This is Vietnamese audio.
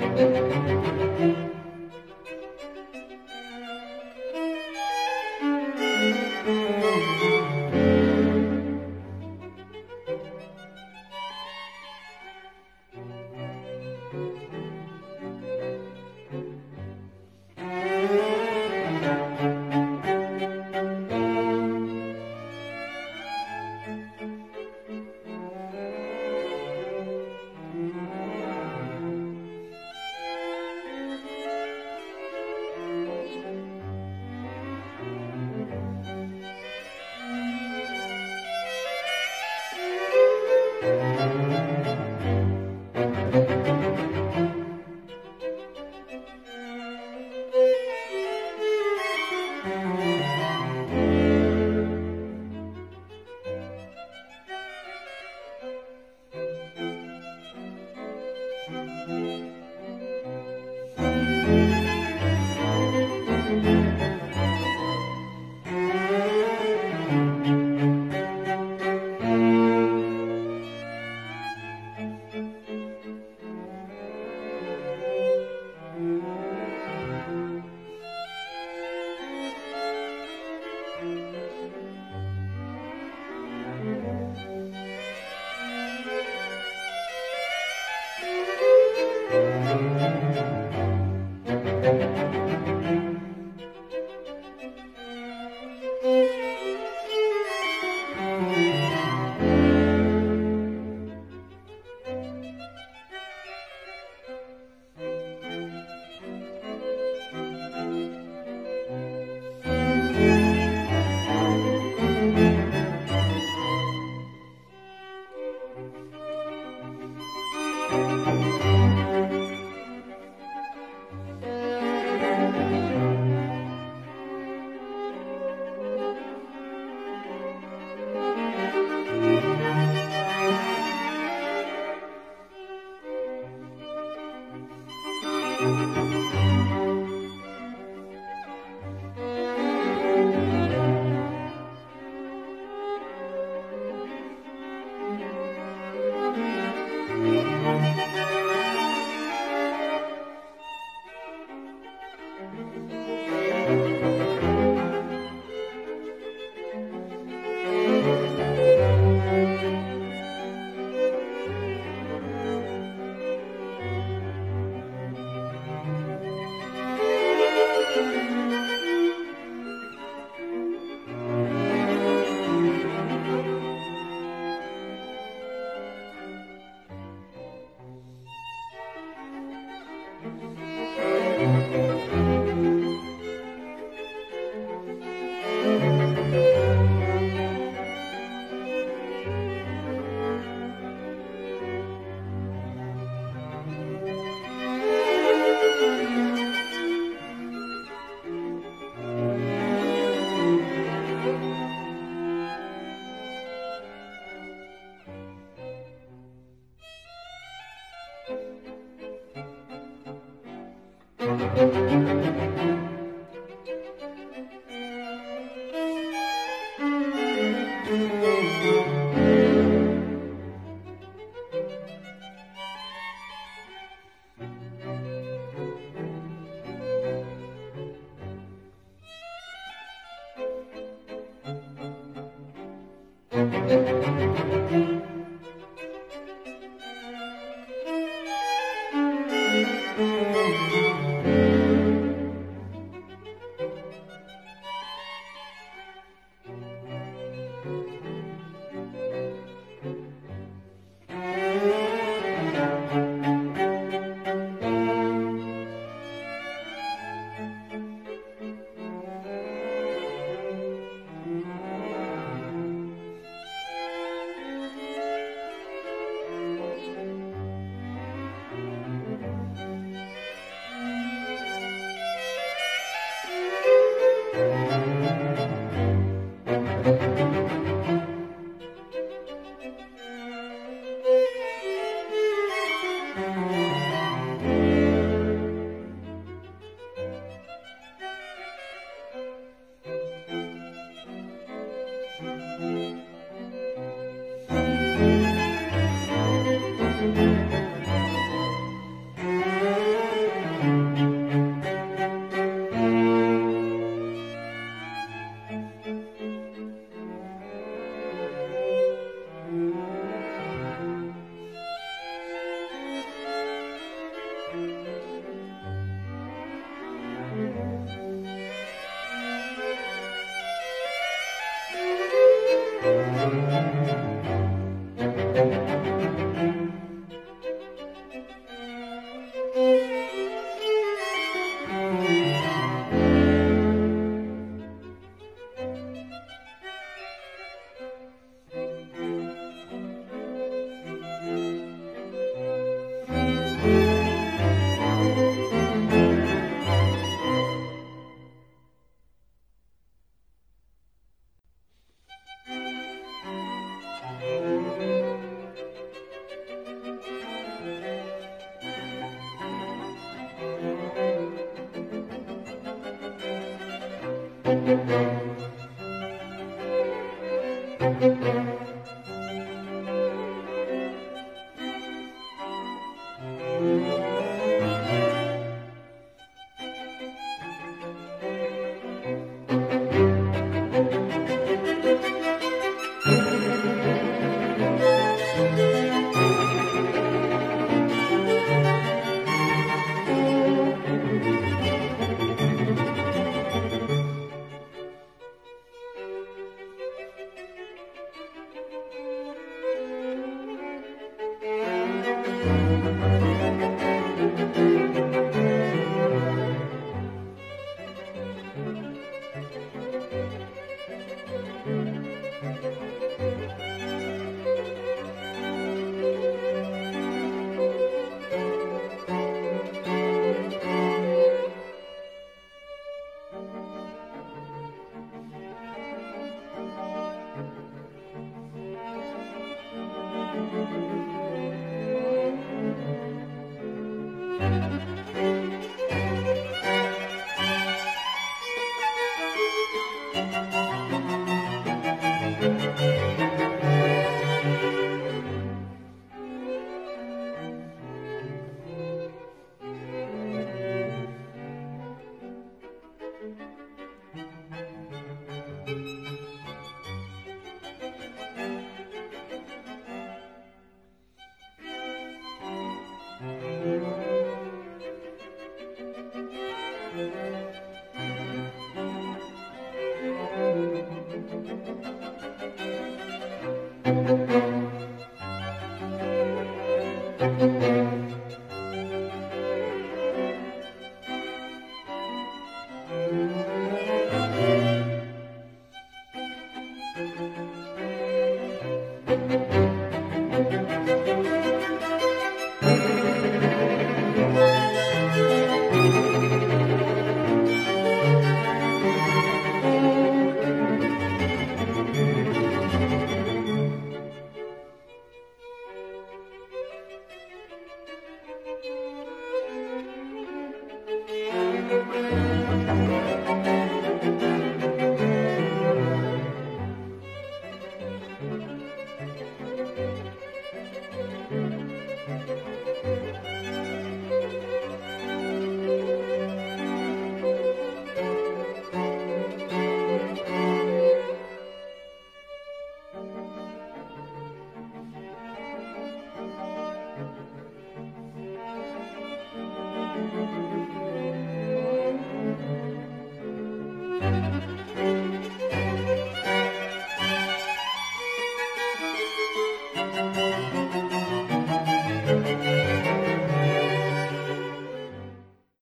Música